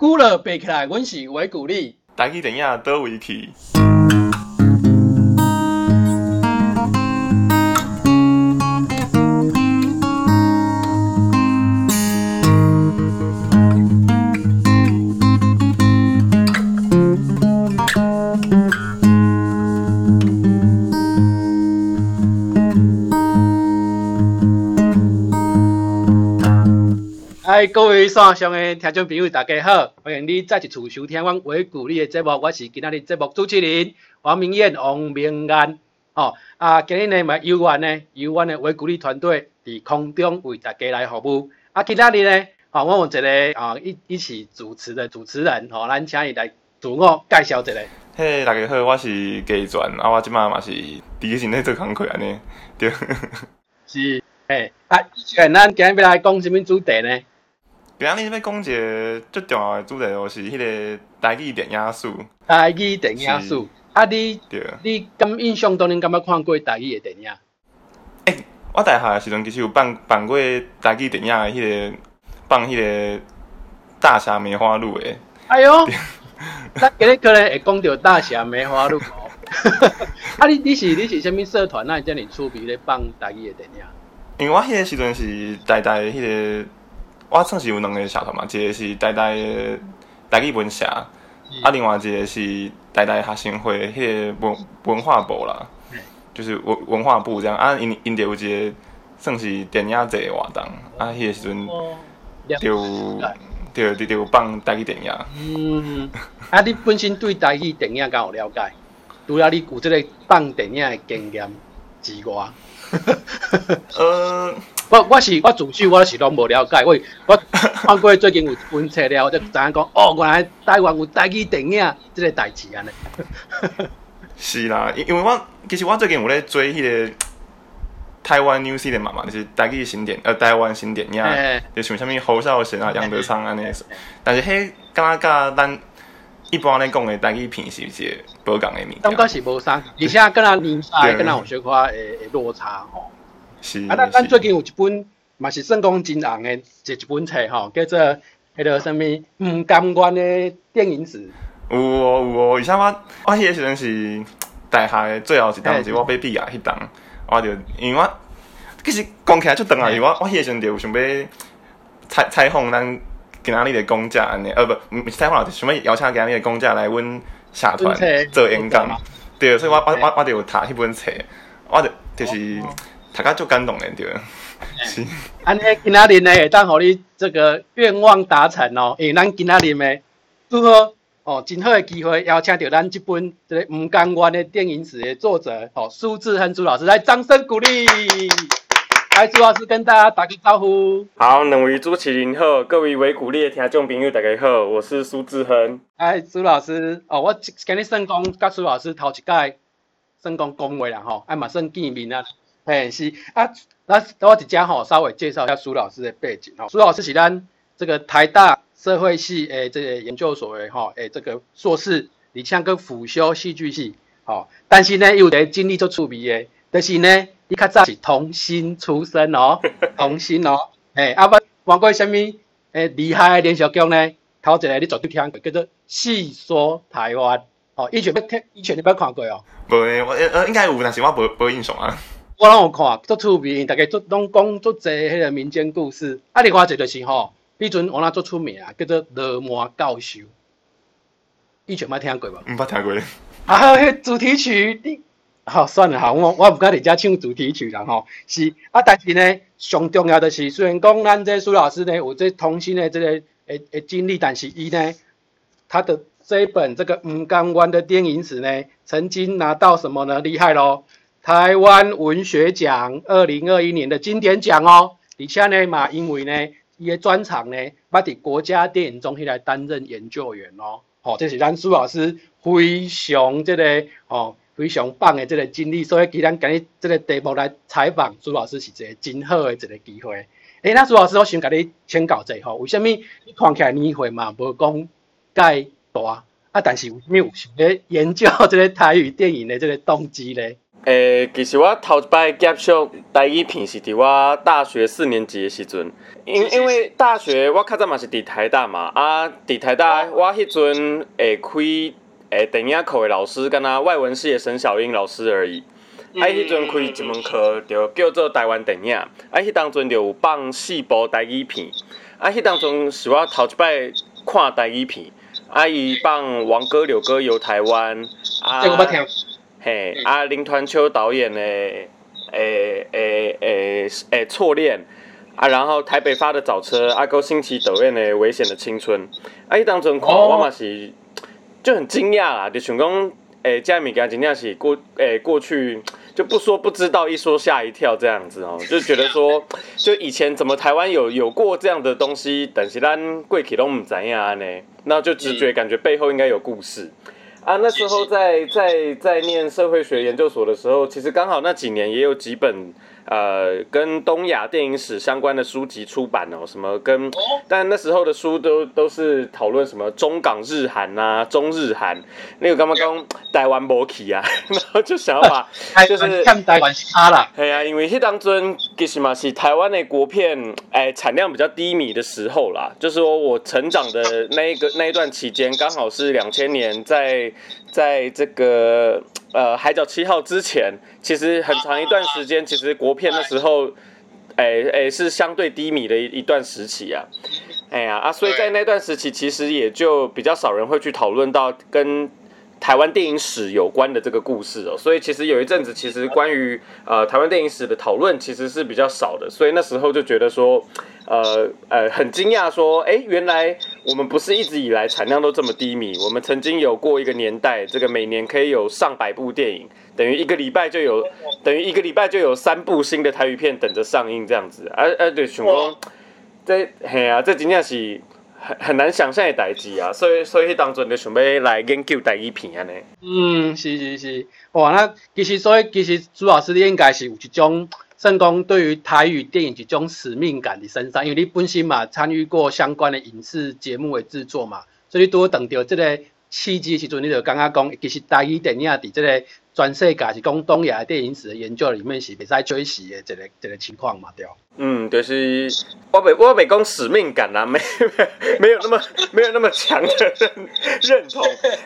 古了背起来，阮是维古力。台语电影倒位去？嗨，各位线上的听众朋友，大家好，欢迎你再一次收听我维古力的节目，我是今仔日节目主持人王明燕、王明安。哦，啊，今日呢，嘛由阮呢，由阮的维古力团队伫空中为大家来服务。啊，今仔日呢，哦，我有一个啊一一起主持的主持人，哦，咱请伊来自我介绍一下。嘿，大家好，我是家传，啊，我即马嘛是第一身咧做工课安尼，对。是，嘿，啊，以前咱今日要来讲什么主题呢？今日要讲一个最重要的主题，就是迄个台语电影史。台语电影史，啊，你对，你咁印象当中敢捌看过台语的电影？诶、我大学的时阵其实有放放过台语电影的迄、个放迄个《大侠梅花鹿》的。哎哟，咱今日可能会讲到大侠梅花鹿哦。啊，你你是你是啥物社团？那遮尔出名咧放台语的电影？因为我迄个时阵是台大的迄、个，我算是有两个社团嘛，一个是台大的台语文社，啊，另外一个是台大学生会迄个文文化部啦嗯，就是文文化部这样啊，因因着有一个算是电影节的活动，啊，迄个时阵哦，就就就就放台语电影。嗯，啊，你本身对台语电影敢有了解？除了你有即个放电影的经验之外，呃，我我是我自首我是拢无了解，我我看过最近有一本册了，我才知影讲，哦，原来台湾有台语电影即个代志安尼。是啦，因因为我其实我最近有咧追迄个台湾 New Zealand 嘛嘛，就是台语新电呃台湾新电影嘿，就像啥物侯孝贤啊、杨德昌安尼，但是迄敢若甲咱一般咧讲的台语片是一个无共的物感觉件，是无相，而且跟咱年代跟咱有小可诶诶落差吼。是啊，咱咱最，近有一本嘛是算讲真红的一一本册吼，叫做迄个什物毋甘愿的电影史。有哦有哦，而且我我迄个时阵是大学的最后一档，嘿是我要毕业迄档，我就因为我其实讲起来就长啊，因为我我迄个时阵就有想要采采访咱今仔日的公假安尼，呃不，毋是采访，就是想要邀请今仔日的公假来阮社团做演讲。嘛，对，所以我我我我就有读迄本册，我就就是哦读甲足感动的，对，是，安尼今仔日呢，会当互你这个愿望达成哦，因为咱今仔日呢，拄好哦，真好的机会邀请到咱这本这个毋甘愿的电影史的作者哦，苏志恒朱老师来，掌声鼓励。来，朱老师跟大家打个招呼。好，两位主持人好，各位维古力的听众朋友大家好，我是苏志恒。哎，朱老师，哦，我今日算讲甲苏老师头一届算讲讲话啦吼，啊嘛算见面啊，嘿是。啊，那我一家吼稍微介绍一下苏老师的背景吼，苏老师是咱这个台大社会系诶这个研究所的吼诶这个硕士，而且个辅修戏剧系，吼，但是呢有一个经历足趣味的，就是呢，伊较早是童星出身哦，童星哦，诶，啊不玩过啥物诶厉害的连续剧呢？头一个你绝对听过，叫做《戏说台湾》哦，以前要听，以前你捌看过哦。无诶，我呃应该有，但是我无无印象啊，我拢有看，足趣味，大家足拢讲足侪迄个民间故事。啊，另外一个就是吼，迄阵我那足出名啊，叫做罗摩教授，以前捌听过无？毋捌听过，啊，迄主题曲，你好、算了哈，我我毋敢伫遮唱主题曲啦吼。是啊，但是呢，上重要的是，虽然讲咱这苏老师呢有这童星的这个诶诶经历，但是伊呢，他的这一本这个毋甘愿的电影史呢，曾经拿到什么呢？厉害咯！台湾文学奖二零二一年的经典奖哦，而且呢嘛，因为呢，伊的专场呢，捌伫国家电影中心来担任研究员哦。吼、这是咱苏老师非常这个哦非常棒的这个经历，所以今咱今日这个题目来采访苏老师是一个真好的一个机会。诶，那苏老师，我想甲你请教一下吼，为什么你看起来年岁嘛无讲介大啊？但是为什么有想咧研究这个台语电影的这个动机咧？诶，其实我头一摆接触台语片是伫我大学四年级的时阵，因因为大学我较早嘛是伫台大嘛，啊，伫台大我迄阵会开诶电影课的老师，敢若外文系的沈小英老师而已。啊，迄阵开一门课就叫做台湾电影，啊，迄当阵就有放四部台语片，啊，迄当阵是我头一摆看台语片，啊，伊放王哥、柳哥游台湾，啊。嘿，啊，林团秋导演的诶诶诶诶错恋，啊，然后台北发的早车，阿高新奇导演的危险的青春，啊，伊当阵看我嘛是就很惊讶啦，就想讲诶，这物件真正是过诶过去就不说不知道，一说吓一跳这样子哦，就觉得说 就以前怎么台湾有有过这样的东西，但是咱过去都唔知影呢，那就直觉感觉背后应该有故事。啊，那时候在在在念社会学研究所的时候，其实刚好那几年也有几本。呃，跟东亚电影史相关的书籍出版哦，什么跟，但那时候的书都都是讨论什么中港日韩呐，中日韩，那个刚刚刚台湾摩起啊，然后就想要把，就是看台湾差了，对啊，因为迄当中其实嘛是台湾的国片，哎，产量比较低迷的时候啦，就是说我成长的那一个那一段期间，刚好是两千年，在在这个。呃，海角七号之前，其实很长一段时间，其实国片那时候，哎哎是相对低迷的一一段时期啊。哎呀啊，所以在那段时期，其实也就比较少人会去讨论到跟。台湾电影史有关的这个故事哦，所以其实有一阵子，其实关于呃台湾电影史的讨论其实是比较少的，所以那时候就觉得说，呃呃很惊讶说，哎，原来我们不是一直以来产量都这么低迷，我们曾经有过一个年代，这个每年可以有上百部电影，等于一个礼拜就有，等于一个礼拜就有三部新的台语片等着上映这样子，而而对想讲，这嘿啊，这真正是。很很难想象的代志啊，所以所以当阵就想要来研究台语片安尼。嗯，是是是，哇，那其实所以其实朱老师你应该是有一种，算讲对于台语电影一种使命感的身上，因为你本身嘛参与过相关的影视节目的制作嘛，所以你拄等到这个契机时阵，你就感觉讲，其实台语电影伫这个。全世界是讲东亚电影史的研究里面是袂使追时的一个一个情况嘛，对嗯，就是我北我北讲使命感啊，没没有那么没有那么强的认认同，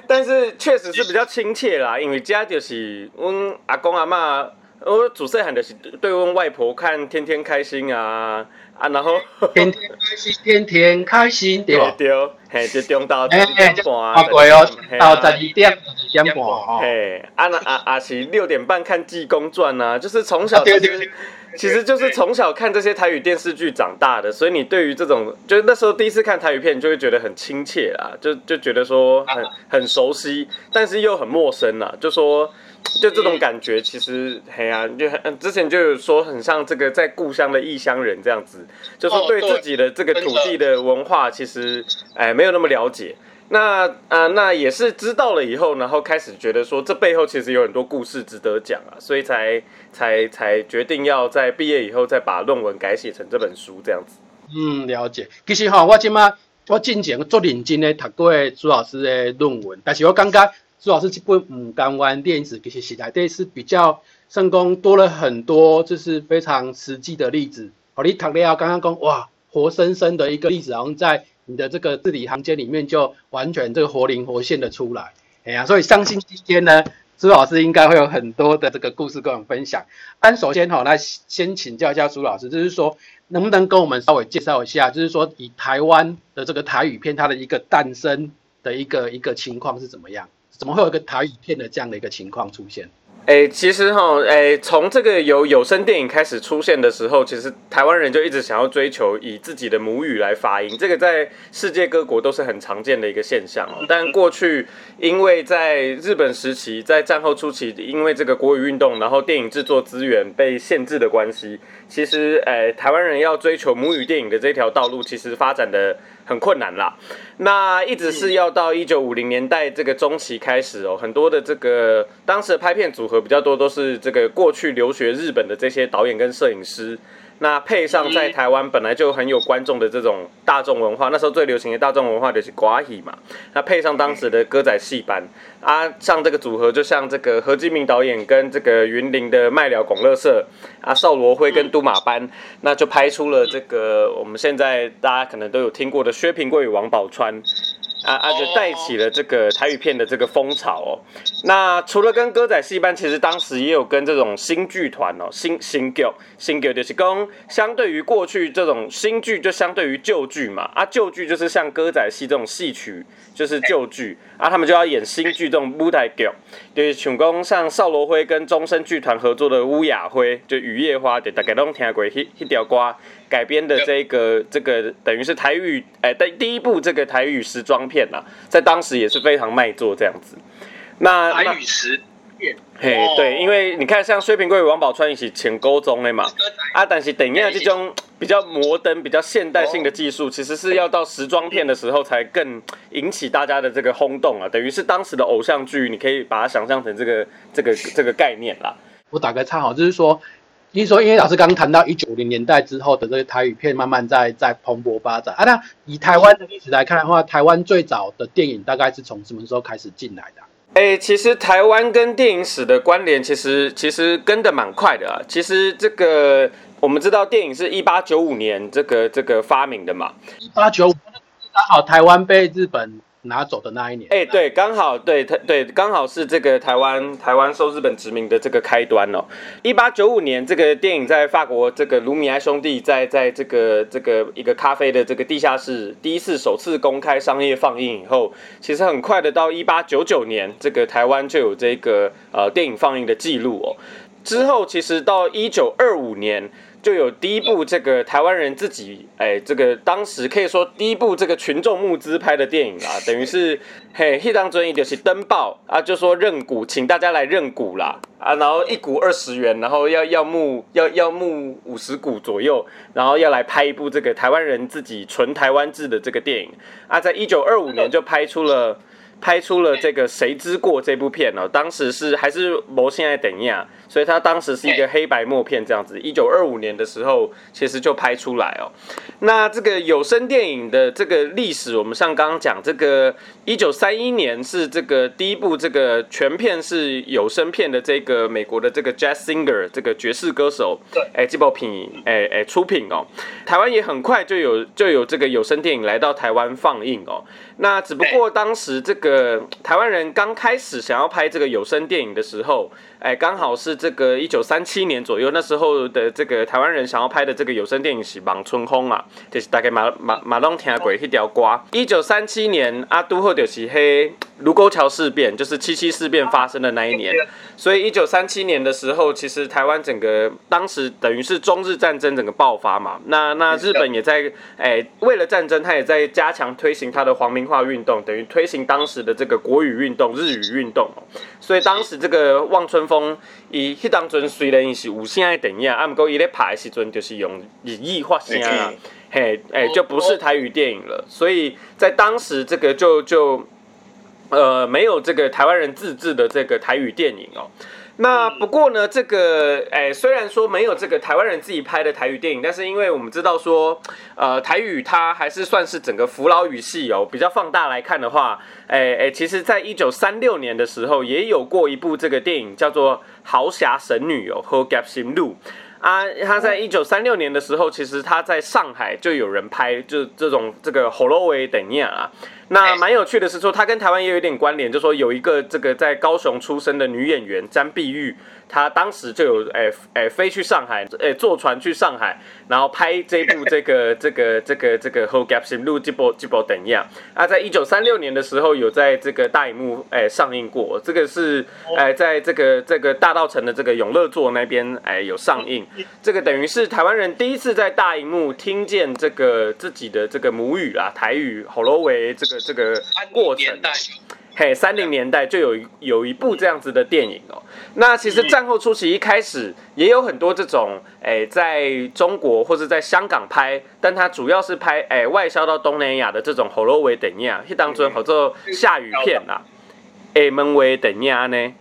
但是确实是比较亲切啦，因为家就是阮阿公阿妈，我祖辈喊就是对阮外婆看《天天开心》啊。啊，然后天天开心，天天开心，对。对，嘿，就中到十二点半，啊，对哦，到十二点十二点半，嘿，啊那啊啊是六点半看《济公传》呐，就是从小其实其实就是从小看这些台语电视剧长大的，所以你对于这种，就是那时候第一次看台语片，就会觉得很亲切啦，就就觉得说很很熟悉，但是又很陌生啦，就说。就这种感觉，其实嘿啊，就很之前就有说很像这个在故乡的异乡人这样子，就说对自己的这个土地的文化，其实哎没有那么了解。那啊，那也是知道了以后，然后开始觉得说这背后其实有很多故事值得讲啊，所以才才才决定要在毕业以后再把论文改写成这本书这样子。嗯，了解。其实哈，我今嘛我进前做认真的读过朱老师的论文，但是我感觉。朱老师这本《牡甘湾电影史》其实写来对是比较成功多了很多，就是非常实际的例子。哦，你读了刚刚讲哇，活生生的一个例子，然后在你的这个字里行间里面就完全这个活灵活现的出来。哎呀，所以相信今天呢，朱老师应该会有很多的这个故事跟我们分享。但首先哈，那先请教一下朱老师，就是说能不能跟我们稍微介绍一下，就是说以台湾的这个台语片它的一个诞生的一个一个情况是怎么样？怎么会有一个台语片的这样的一个情况出现？哎，其实哈，哎，从这个有有声电影开始出现的时候，其实台湾人就一直想要追求以自己的母语来发音，这个在世界各国都是很常见的一个现象哦。但过去因为在日本时期，在战后初期，因为这个国语运动，然后电影制作资源被限制的关系，其实哎，台湾人要追求母语电影的这条道路，其实发展的。很困难啦，那一直是要到一九五零年代这个中期开始哦，很多的这个当时的拍片组合比较多，都是这个过去留学日本的这些导演跟摄影师，那配上在台湾本来就很有观众的这种大众文化，那时候最流行的大众文化就是瓜戏嘛。那配上当时的歌仔戏班啊，像这个组合就像这个何基明导演跟这个云林的麦寮拱乐社啊，邵罗辉跟都马班，那就拍出了这个我们现在大家可能都有听过的薛平贵与王宝钏。啊啊！就带起了这个台语片的这个风潮哦。那除了跟歌仔戏班，其实当时也有跟这种新剧团哦，新新剧新剧就是跟相对于过去这种新剧，就相对于旧剧嘛。啊，旧剧就是像歌仔戏这种戏曲，就是旧剧啊，他们就要演新剧这种舞台剧，就是像讲像邵罗辉跟终身剧团合作的《乌雅辉》，就《雨夜花》，就大家拢听过迄迄条歌。改编的这个这个等于是台语哎，第第一部这个台语时装片呐，在当时也是非常卖座这样子。那台语时片，嘿，对，因为你看像薛平贵与王宝钏一起前高中的嘛，啊，但是等一下这种比较摩登、比较现代性的技术，其实是要到时装片的时候才更引起大家的这个轰动啊。等于是当时的偶像剧，你可以把它想象成这个这个这个概念啦。我打个岔哈，就是说。你说，因为老师刚刚谈到一九零年代之后的这个台语片慢慢在在蓬勃发展啊。那以台湾的历史来看的话，台湾最早的电影大概是从什么时候开始进来的？哎，其实台湾跟电影史的关联，其实其实跟的蛮快的啊。其实这个我们知道，电影是一八九五年这个这个发明的嘛。一八九五刚好台湾被日本。拿走的那一年，哎，对，刚好，对，他，对，刚好是这个台湾，台湾受日本殖民的这个开端哦。一八九五年，这个电影在法国，这个卢米埃兄弟在在这个这个一个咖啡的这个地下室第一次首次公开商业放映以后，其实很快的到一八九九年，这个台湾就有这个呃电影放映的记录哦。之后，其实到一九二五年。就有第一部这个台湾人自己哎，这个当时可以说第一部这个群众募资拍的电影啦，等于是嘿，一当尊一就是登报啊，就说认股，请大家来认股啦啊，然后一股二十元，然后要要募要要募五十股左右，然后要来拍一部这个台湾人自己纯台湾制的这个电影啊，在一九二五年就拍出了。拍出了这个《谁之过》这部片哦，当时是还是摩现在等亚，所以他当时是一个黑白默片这样子。一九二五年的时候，其实就拍出来哦。那这个有声电影的这个历史，我们像刚刚讲，这个一九三一年是这个第一部这个全片是有声片的这个美国的这个 Jazz Singer 这个爵士歌手，对，哎，这部品，哎哎出品哦。台湾也很快就有就有这个有声电影来到台湾放映哦。那只不过当时这个台湾人刚开始想要拍这个有声电影的时候，哎，刚好是这个一九三七年左右，那时候的这个台湾人想要拍的这个有声电影是《望春风》啊，就是大概马马马龙听过迄条歌。一九三七年阿都后就是黑卢沟桥事变，就是七七事变发生的那一年，所以一九三七年的时候，其实台湾整个当时等于是中日战争整个爆发嘛，那那日本也在哎为了战争，他也在加强推行他的皇民化运动，等于推行当时的这个国语运动、日语运动，所以当时这个望春风以迄当阵虽然是有声的电影，啊，不过伊咧拍的时阵就是用日语发声啊，嘿，哎就不是台语电影了，所以在当时这个就就。呃，没有这个台湾人自制的这个台语电影哦。那不过呢，这个哎，虽然说没有这个台湾人自己拍的台语电影，但是因为我们知道说，呃，台语它还是算是整个扶老语系哦。比较放大来看的话，哎哎，其实在一九三六年的时候，也有过一部这个电影叫做《豪侠神女》哦，和 Gap 新路。啊，他在一九三六年的时候，其实他在上海就有人拍，就这种这个《火罗维等样啊。那蛮有趣的是说，他跟台湾也有点关联，就说有一个这个在高雄出生的女演员詹碧玉。她当时就有诶诶飞去上海，诶坐船去上海，然后拍这部这个这个这个这个《Whole Gap》新录这部这部等样。啊，在一九三六年的时候，有在这个大荧幕诶上映过。这个是诶在这个这个大道城的这个永乐座那边诶有上映。这个等于是台湾人第一次在大荧幕听见这个自己的这个母语啦，台语，holoway 这个这个过程。嘿，三零年代就有有一部这样子的电影哦。那其实战后初期一开始也有很多这种，诶，在中国或者在香港拍，但它主要是拍诶外销到东南亚的这种《火罗维等亚》，去当中好做下雨片啦，诶，门维等亚呢。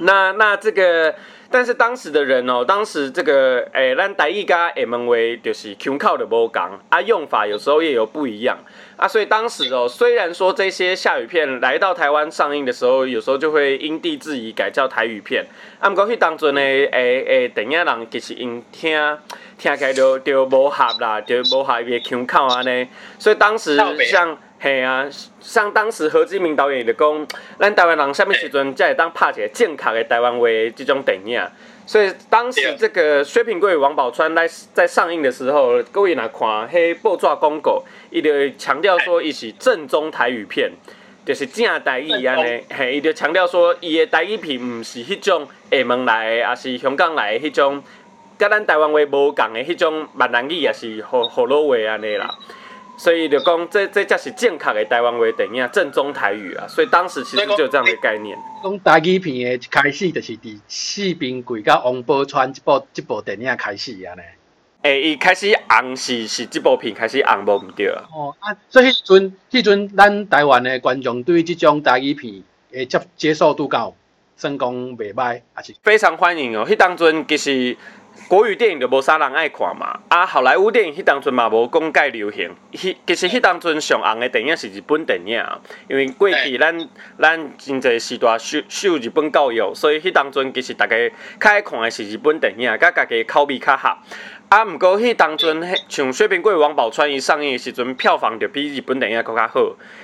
那那这个但是当时的人哦，当时这个诶，咱台语甲厦门话就是腔口的无共，啊，用法有时候也有不一样啊，所以当时哦，虽然说这些下雨片来到台湾上映的时候，有时候就会因地制宜改叫台语片，啊，毋过去当阵呢诶诶电影人其实因听听起来就就无合啦，就无合伊的腔口安尼，所以当时像。嘿啊，像当时何志明导演就讲，咱台湾人什么时阵才会当拍一个正确的台湾话这种电影？所以当时这个薛平贵、王宝钏来在上映的时候，各位来看迄报纸广告，伊就强调说伊是正宗台语片，就是正台语安尼。嘿，伊就强调说伊的台语片毋是迄种厦门来的，也是香港来的迄种，甲咱台湾话无共的迄种闽南语，也是好好老话安尼啦。所以就讲，这这才是正确的台湾话电影，正宗台语啊。所以当时其实就有这样的概念。讲台语片的开始，就是伫四平贵甲王宝钏这部这部电影开始啊呢。诶，伊开始红是是这部片开始红无毋对啊。哦啊，所以迄阵迄阵咱台湾的观众对即种台语片诶接接受度高，算讲袂歹，还是非常欢迎哦。迄当阵其实。国语电影就无啥人爱看嘛，啊，好莱坞电影迄当阵嘛无讲介流行，迄其实迄当阵上红的电影是日本电影，因为过去咱咱真侪时代受受日本教育，所以迄当阵其实大家较爱看的是日本电影，甲家己口味较合。啊，毋过迄当阵，像薛平贵、王宝钏伊上映的时阵，票房就比日本电影更较好。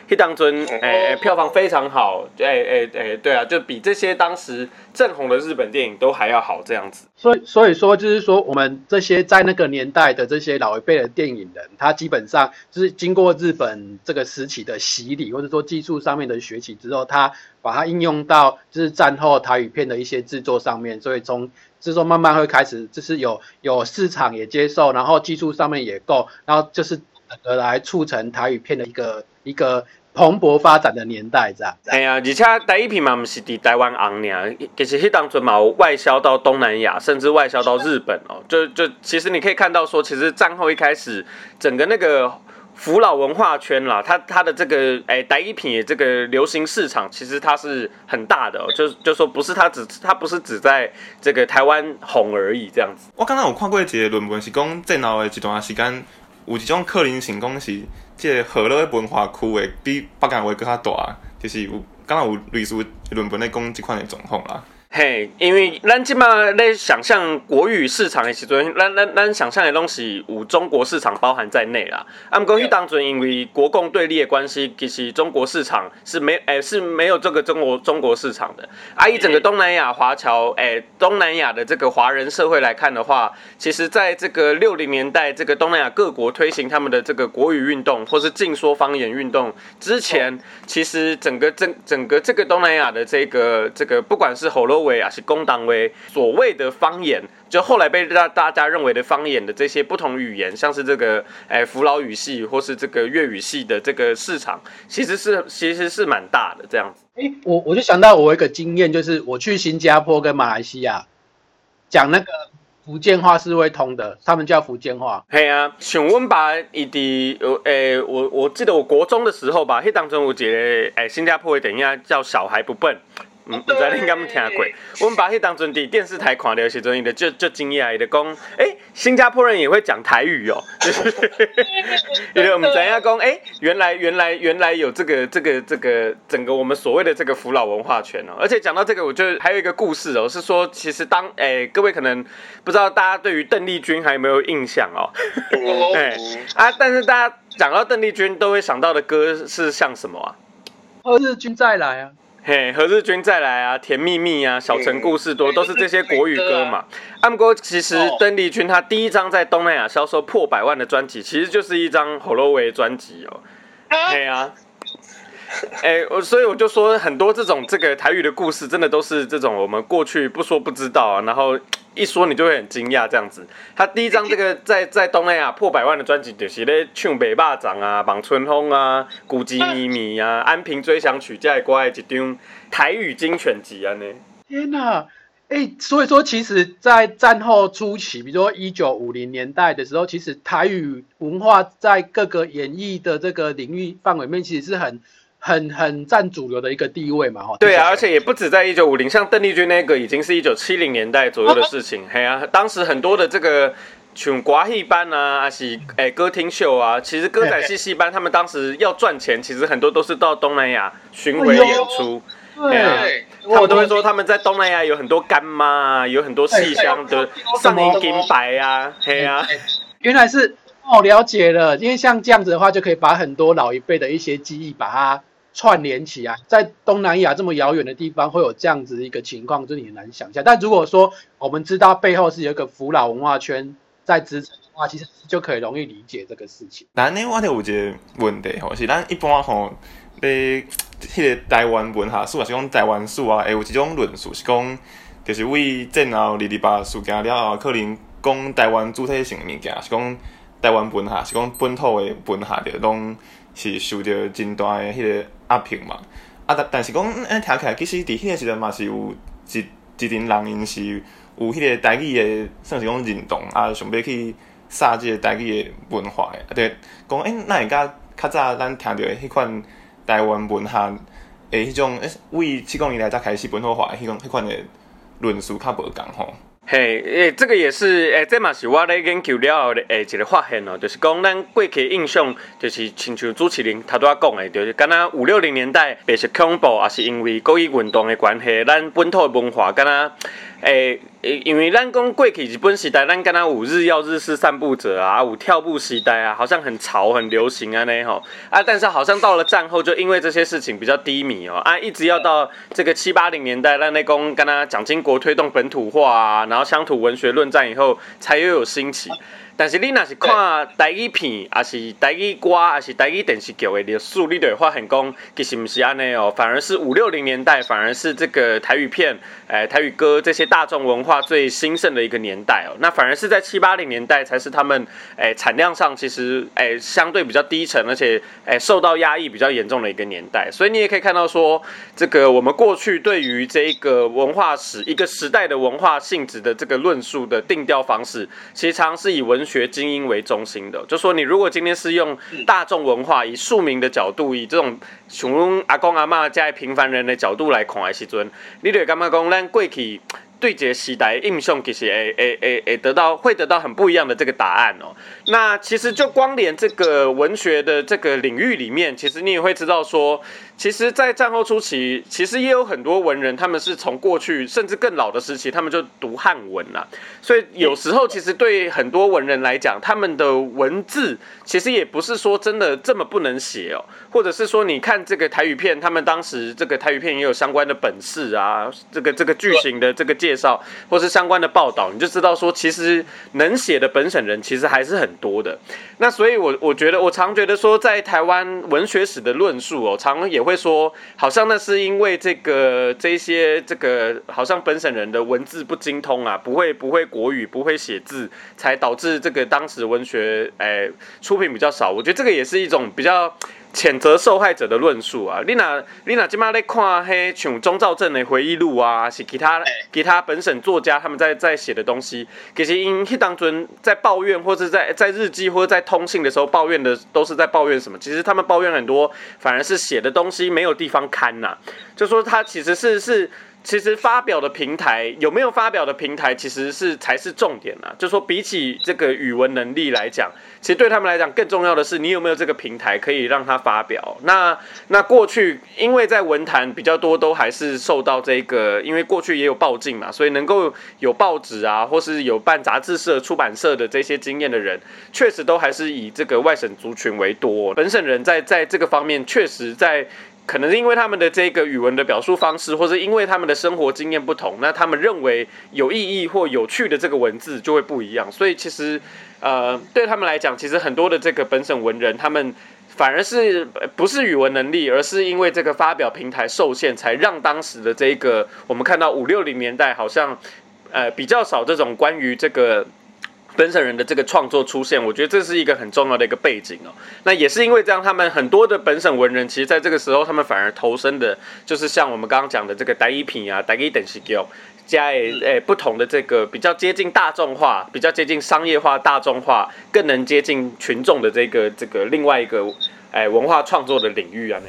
迄当阵，诶，票房非常好，诶诶诶，对啊，就比这些当时正红的日本电影都还要好这样子。所以，所以说，就是说，我们这些在那个年代的这些老一辈的电影人，他基本上就是经过日本这个时期的洗礼，或者说技术上面的学习之后，他把它应用到就是战后台语片的一些制作上面，所以从是说慢慢会开始，就是有有市场也接受，然后技术上面也够，然后就是而来促成台语片的一个一个蓬勃发展的年代，这样。哎呀，而且第一批嘛，不是伫台湾红尔，其实迄当阵嘛外销到东南亚，甚至外销到日本哦。就就其实你可以看到说，其实战后一开始，整个那个。福老文化圈啦，它它的这个诶，台一品这个流行市场，其实它是很大的，就就说不是它只它不是只在这个台湾红而已这样子。我刚刚有看过一个论文，是讲战后的一段时间，有一种可能性，讲是这河洛文化区会比北港会更加大，就是有刚刚有类似论文在讲这款的状况啦。嘿，因为咱即马咧想象国语市场的时阵，咱咱咱想象的东西有中国市场包含在内啦。啊，毋过迄当阵因为国共对立的关系，其实中国市场是没诶是没有这个中国中国市场的。啊，以整个东南亚华侨诶东南亚的这个华人社会来看的话，其实在这个六零年代，这个东南亚各国推行他们的这个国语运动或是禁说方言运动之前，其实整个整整个这个东南亚的这个这个不管是吼喽。为啊是公党为所谓的方言，就后来被大大家认为的方言的这些不同语言，像是这个哎福佬语系或是这个粤语系的这个市场，其实是其实是蛮大的这样子。诶，我我就想到我一个经验，就是我去新加坡跟马来西亚讲那个福建话是会通的，他们叫福建话。嘿啊，请问吧，伊的诶，我我记得我国中的时候吧，迄当中我觉得诶新加坡的电影叫小孩不笨。唔唔知恁敢听过？我们把迄当阵伫电视台看到时阵，伊就就惊讶，伊就讲：诶，新加坡人也会讲台语哦。伊就唔知影讲：诶，原来原来原来有这个这个这个整个我们所谓的这个福老文化圈哦。而且讲到这个，我觉得还有一个故事哦，是说其实当诶各位可能不知道大家对于邓丽君还有没有印象哦？哎啊，但是大家讲到邓丽君都会想到的歌是像什么啊？何日君再来啊？嘿，何日君再来啊，甜蜜蜜啊，小城故事多，都是这些国语歌嘛。阿姆哥其实邓丽君她第一张在东南亚销售破百万的专辑，其实就是一张《h o l l o w a y 专辑哦。嘿啊。哎，我所以我就说很多这种这个台语的故事，真的都是这种我们过去不说不知道啊，然后一说你就会很惊讶这样子。他第一张这个 在在东南亚破百万的专辑，就是咧唱《北霸掌》啊，《望春风》啊，《古籍咪咪》啊，《安平追想曲》这乖一张台语精选集啊呢。天哪！哎，所以说其实，在战后初期，比如说一九五零年代的时候，其实台语文化在各个演艺的这个领域范围面，其实是很。很很占主流的一个地位嘛，哈。对啊，而且也不止在一九五零，像邓丽君那个已经是一九七零年代左右的事情。嘿啊，当时很多的这个像国戏班啊，还是诶歌厅秀啊，其实歌仔戏戏班他们当时要赚钱，其实很多都是到东南亚巡回演出。对，他们都会说他们在东南亚有很多干妈啊，有很多戏香的上银金白啊，嘿啊。原来是哦，了解了，因为像这样子的话，就可以把很多老一辈的一些记忆把它。串联起来，在东南亚这么遥远的地方，会有这样子一个情况，真的很难想象。但如果说我们知道背后是有一个福老文化圈在支撑的话，其实就可以容易理解这个事情。但呢，我哋有一个问题吼，是咱一般吼，咧迄个台湾文化史，啊是讲台湾史啊，会有一种论述是讲，就是为战后二二八事件了后，可能讲台湾主体性物件，是讲台湾文化，是讲本土的文化就拢是受到真大的迄个。压平嘛，啊，但但是讲，嗯，听起来其实伫迄个时阵嘛是有一一群人因是有迄个台语的，算是讲认同啊，想要去杀即个台语的文化的，啊，对，讲，诶，那会甲较早咱听到的迄款台湾文化的迄种，诶，为七公年来才开始本土化的迄种迄款的论述较无共吼。嘿，诶，这个也是，诶，这嘛是我咧研究了后的诶一个发现哦，就是讲咱过去印象，就是亲像朱启林头拄仔讲的，就是敢若五六零年代，白色恐怖，也是因为国语运动的关系，咱本土文化敢若。诶，因为咱讲过去日本时代，咱敢若有日曜日式散步者啊，有跳步时代啊，好像很潮很流行啊，呢吼啊，但是好像到了战后，就因为这些事情比较低迷哦啊，一直要到这个七八零年代，咱那讲敢若蒋经国推动本土化啊，然后乡土文学论战以后，才又有兴起。但是你若是看台语片，还是台语歌，还是台语电视剧的历史，你就会发现讲，其实不是安尼哦，反而是五六零年代，反而是这个台语片、诶台语歌这些大众文化最兴盛的一个年代哦。那反而是在七八零年代，才是他们诶产量上其实诶相对比较低沉，而且诶受到压抑比较严重的一个年代。所以你也可以看到说，这个我们过去对于这个文化史一个时代的文化性质的这个论述的定调方式，其实常是以文学精英为中心的，就说你如果今天是用大众文化以庶民的角度，以这种穷阿公阿妈加平凡人的角度来看的时阵，你就感觉讲咱过去。对接时代印象其实诶诶诶诶得到会得到很不一样的这个答案哦。那其实就光连这个文学的这个领域里面，其实你也会知道说，其实，在战后初期，其实也有很多文人，他们是从过去甚至更老的时期，他们就读汉文了。所以有时候其实对很多文人来讲，他们的文字其实也不是说真的这么不能写哦，或者是说你看这个台语片，他们当时这个台语片也有相关的本事啊，这个这个剧情的这个介。绍或是相关的报道，你就知道说，其实能写的本省人其实还是很多的。那所以，我我觉得，我常觉得说，在台湾文学史的论述哦，常也会说，好像那是因为这个这些这个，好像本省人的文字不精通啊，不会不会国语，不会写字，才导致这个当时文学诶出品比较少。我觉得这个也是一种比较。谴责受害者的论述啊，你若你若今麦咧看迄像钟兆镇的回忆录啊，是其他其他本省作家他们在在写的东西，其实因迄当中在抱怨或者在在日记或者在通信的时候抱怨的都是在抱怨什么？其实他们抱怨很多，反而是写的东西没有地方刊呐，就说他其实是是。其实发表的平台有没有发表的平台，其实是才是重点啊。就说比起这个语文能力来讲，其实对他们来讲更重要的是你有没有这个平台可以让他发表。那那过去因为在文坛比较多，都还是受到这个，因为过去也有报禁嘛，所以能够有报纸啊，或是有办杂志社、出版社的这些经验的人，确实都还是以这个外省族群为多。本省人在在这个方面，确实在。可能是因为他们的这个语文的表述方式，或者因为他们的生活经验不同，那他们认为有意义或有趣的这个文字就会不一样。所以其实，呃，对他们来讲，其实很多的这个本省文人，他们反而是不是语文能力，而是因为这个发表平台受限，才让当时的这个我们看到五六零年代好像，呃，比较少这种关于这个。本省人的这个创作出现，我觉得这是一个很重要的一个背景哦。那也是因为这样，他们很多的本省文人，其实在这个时候，他们反而投身的，就是像我们刚刚讲的这个单一品啊、单一等级 skill 加诶不同的这个比较接近大众化、比较接近商业化、大众化，更能接近群众的这个这个另外一个诶文化创作的领域啊。